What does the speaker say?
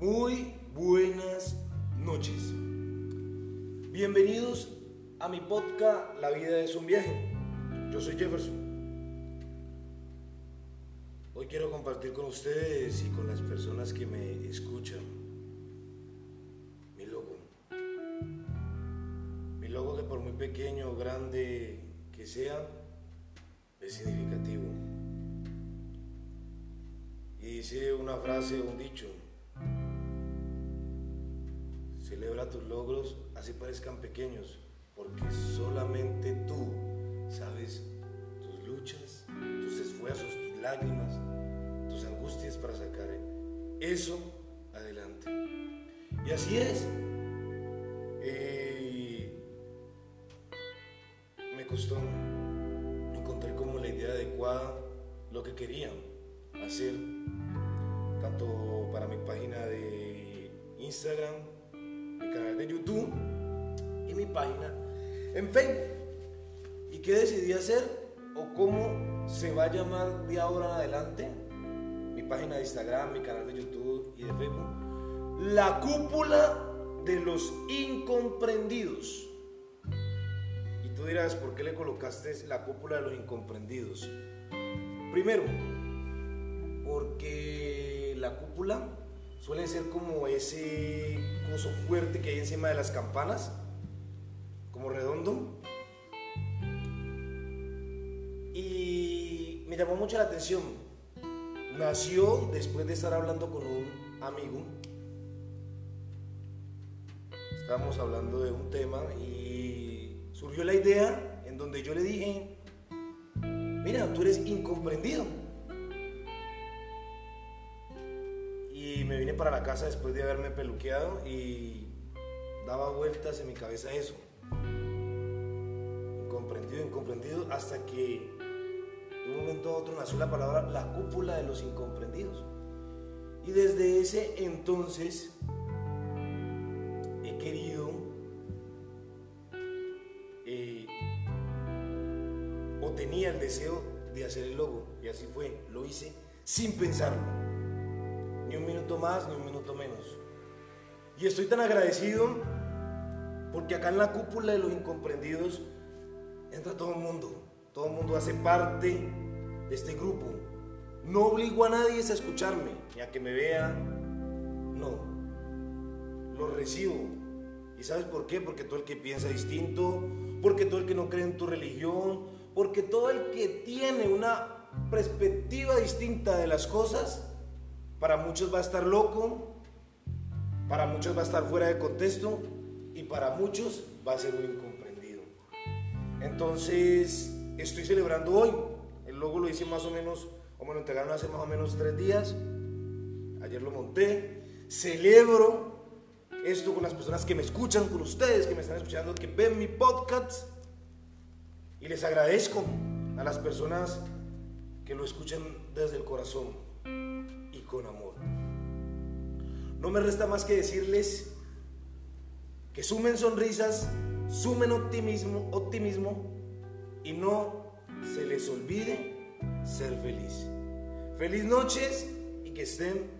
Muy buenas noches. Bienvenidos a mi podcast La vida es un viaje. Yo soy Jefferson. Hoy quiero compartir con ustedes y con las personas que me escuchan mi logo. Mi logo que por muy pequeño o grande que sea, es significativo. Y dice una frase, un dicho celebra tus logros así parezcan pequeños, porque solamente tú sabes tus luchas, tus esfuerzos, tus lágrimas, tus angustias para sacar eso adelante. Y así es. Eh, me costó encontrar como la idea adecuada lo que quería hacer, tanto para mi página de Instagram, canal de YouTube y mi página en Facebook. ¿Y qué decidí hacer o cómo se va a llamar de ahora en adelante? Mi página de Instagram, mi canal de YouTube y de Facebook. La cúpula de los incomprendidos. Y tú dirás, ¿por qué le colocaste la cúpula de los incomprendidos? Primero, porque la cúpula suele ser como ese coso fuerte que hay encima de las campanas, como redondo. Y me llamó mucho la atención. Nació después de estar hablando con un amigo. Estábamos hablando de un tema y surgió la idea en donde yo le dije, mira, tú eres incomprendido. Y me vine para la casa después de haberme peluqueado y daba vueltas en mi cabeza eso. Incomprendido, incomprendido, hasta que de un momento a otro nació la palabra la cúpula de los incomprendidos. Y desde ese entonces he querido eh, o tenía el deseo de hacer el logo. Y así fue, lo hice sin pensarlo. Ni un minuto más, ni un minuto menos. Y estoy tan agradecido porque acá en la cúpula de los incomprendidos entra todo el mundo. Todo el mundo hace parte de este grupo. No obligo a nadie a escucharme, ni a que me vea. No. Lo recibo. ¿Y sabes por qué? Porque todo el que piensa distinto, porque todo el que no cree en tu religión, porque todo el que tiene una perspectiva distinta de las cosas, para muchos va a estar loco, para muchos va a estar fuera de contexto y para muchos va a ser un incomprendido. Entonces, estoy celebrando hoy. El logo lo hice más o menos, o me lo entregaron hace más o menos tres días. Ayer lo monté. Celebro esto con las personas que me escuchan, con ustedes que me están escuchando, que ven mi podcast. Y les agradezco a las personas que lo escuchan desde el corazón con amor. No me resta más que decirles que sumen sonrisas, sumen optimismo, optimismo y no se les olvide ser feliz. Feliz noches y que estén